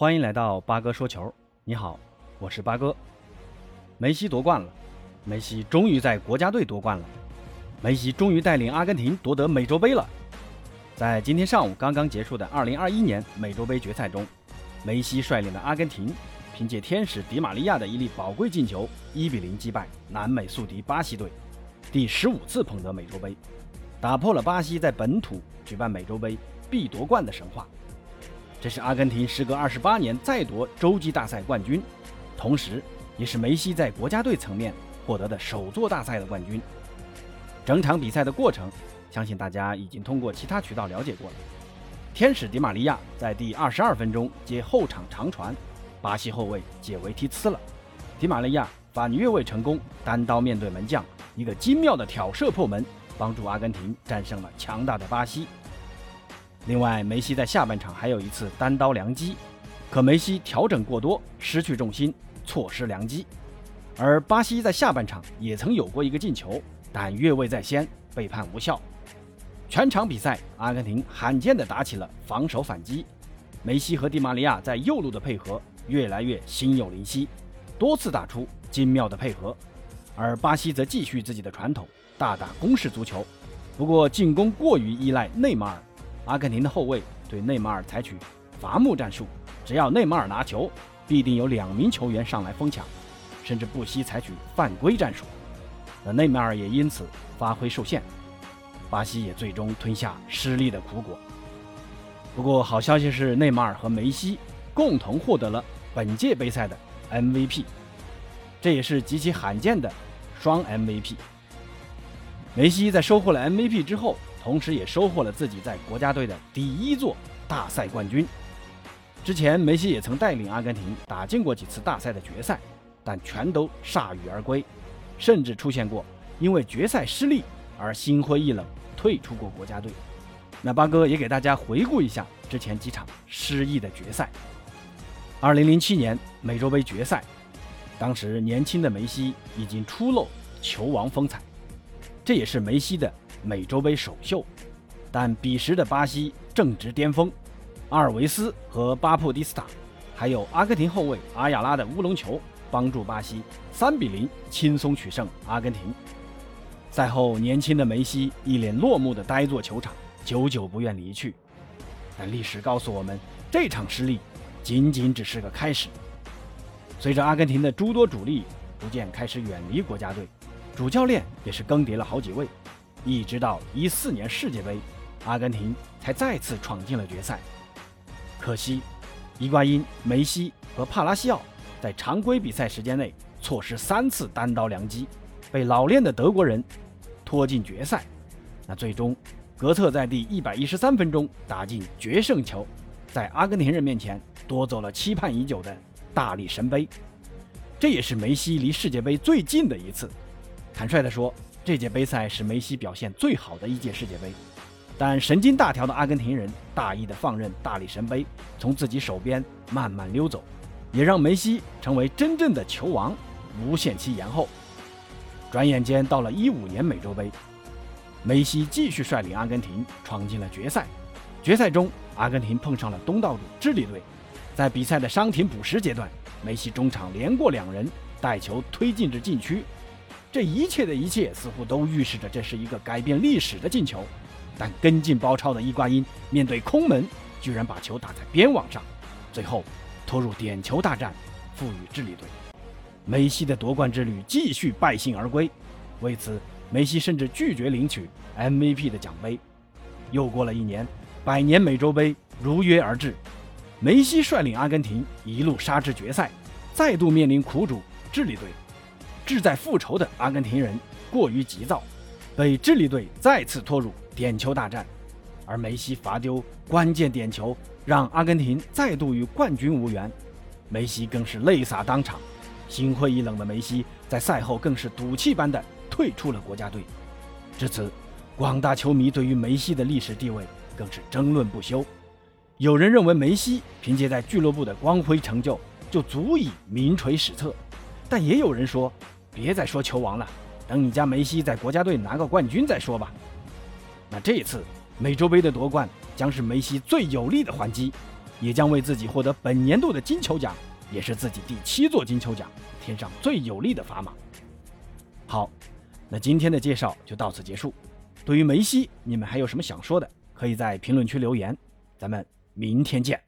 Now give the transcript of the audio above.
欢迎来到八哥说球。你好，我是八哥。梅西夺冠了，梅西终于在国家队夺冠了，梅西终于带领阿根廷夺得美洲杯了。在今天上午刚刚结束的2021年美洲杯决赛中，梅西率领的阿根廷凭借天使迪玛利亚的一粒宝贵进球，1比0击败南美宿敌巴西队，第十五次捧得美洲杯，打破了巴西在本土举办美洲杯必夺冠的神话。这是阿根廷时隔二十八年再夺洲际大赛冠军，同时也是梅西在国家队层面获得的首座大赛的冠军。整场比赛的过程，相信大家已经通过其他渠道了解过了。天使迪玛利亚在第二十二分钟接后场长传，巴西后卫解围踢呲了，迪玛利亚反越位成功，单刀面对门将，一个精妙的挑射破门，帮助阿根廷战胜了强大的巴西。另外，梅西在下半场还有一次单刀良机，可梅西调整过多，失去重心，错失良机。而巴西在下半场也曾有过一个进球，但越位在先，被判无效。全场比赛，阿根廷罕见地打起了防守反击，梅西和迪玛利亚在右路的配合越来越心有灵犀，多次打出精妙的配合。而巴西则继续自己的传统，大打攻势足球，不过进攻过于依赖内马尔。阿根廷的后卫对内马尔采取伐木战术，只要内马尔拿球，必定有两名球员上来疯抢，甚至不惜采取犯规战术。那内马尔也因此发挥受限，巴西也最终吞下失利的苦果。不过好消息是，内马尔和梅西共同获得了本届杯赛的 MVP，这也是极其罕见的双 MVP。梅西在收获了 MVP 之后。同时也收获了自己在国家队的第一座大赛冠军。之前梅西也曾带领阿根廷打进过几次大赛的决赛，但全都铩羽而归，甚至出现过因为决赛失利而心灰意冷退出过国家队。那八哥也给大家回顾一下之前几场失意的决赛。二零零七年美洲杯决赛，当时年轻的梅西已经初露球王风采，这也是梅西的。美洲杯首秀，但彼时的巴西正值巅峰，阿尔维斯和巴布蒂斯塔，还有阿根廷后卫阿亚拉的乌龙球，帮助巴西三比零轻松取胜阿根廷。赛后，年轻的梅西一脸落寞的呆坐球场，久久不愿离去。但历史告诉我们，这场失利仅仅只是个开始。随着阿根廷的诸多主力逐渐开始远离国家队，主教练也是更迭了好几位。一直到一四年世界杯，阿根廷才再次闯进了决赛。可惜，伊瓜因、梅西和帕拉西奥在常规比赛时间内错失三次单刀良机，被老练的德国人拖进决赛。那最终，格特在第一百一十三分钟打进决胜球，在阿根廷人面前夺走了期盼已久的大力神杯。这也是梅西离世界杯最近的一次。坦率地说。这届杯赛是梅西表现最好的一届世界杯，但神经大条的阿根廷人大意的放任大力神杯从自己手边慢慢溜走，也让梅西成为真正的球王无限期延后。转眼间到了一五年美洲杯，梅西继续率领阿根廷闯进了决赛。决赛中，阿根廷碰上了东道主智利队，在比赛的伤停补时阶段，梅西中场连过两人，带球推进至禁区。这一切的一切似乎都预示着这是一个改变历史的进球，但跟进包抄的伊瓜因面对空门，居然把球打在边网上，最后拖入点球大战，赋予智利队。梅西的夺冠之旅继续败兴而归，为此梅西甚至拒绝领取 MVP 的奖杯。又过了一年，百年美洲杯如约而至，梅西率领阿根廷一路杀至决赛，再度面临苦主智利队。志在复仇的阿根廷人过于急躁，被智利队再次拖入点球大战，而梅西罚丢关键点球，让阿根廷再度与冠军无缘。梅西更是泪洒当场，心灰意冷的梅西在赛后更是赌气般的退出了国家队。至此，广大球迷对于梅西的历史地位更是争论不休。有人认为梅西凭借在俱乐部的光辉成就就足以名垂史册，但也有人说。别再说球王了，等你家梅西在国家队拿个冠军再说吧。那这一次美洲杯的夺冠将是梅西最有力的还击。也将为自己获得本年度的金球奖，也是自己第七座金球奖，添上最有力的砝码。好，那今天的介绍就到此结束。对于梅西，你们还有什么想说的？可以在评论区留言。咱们明天见。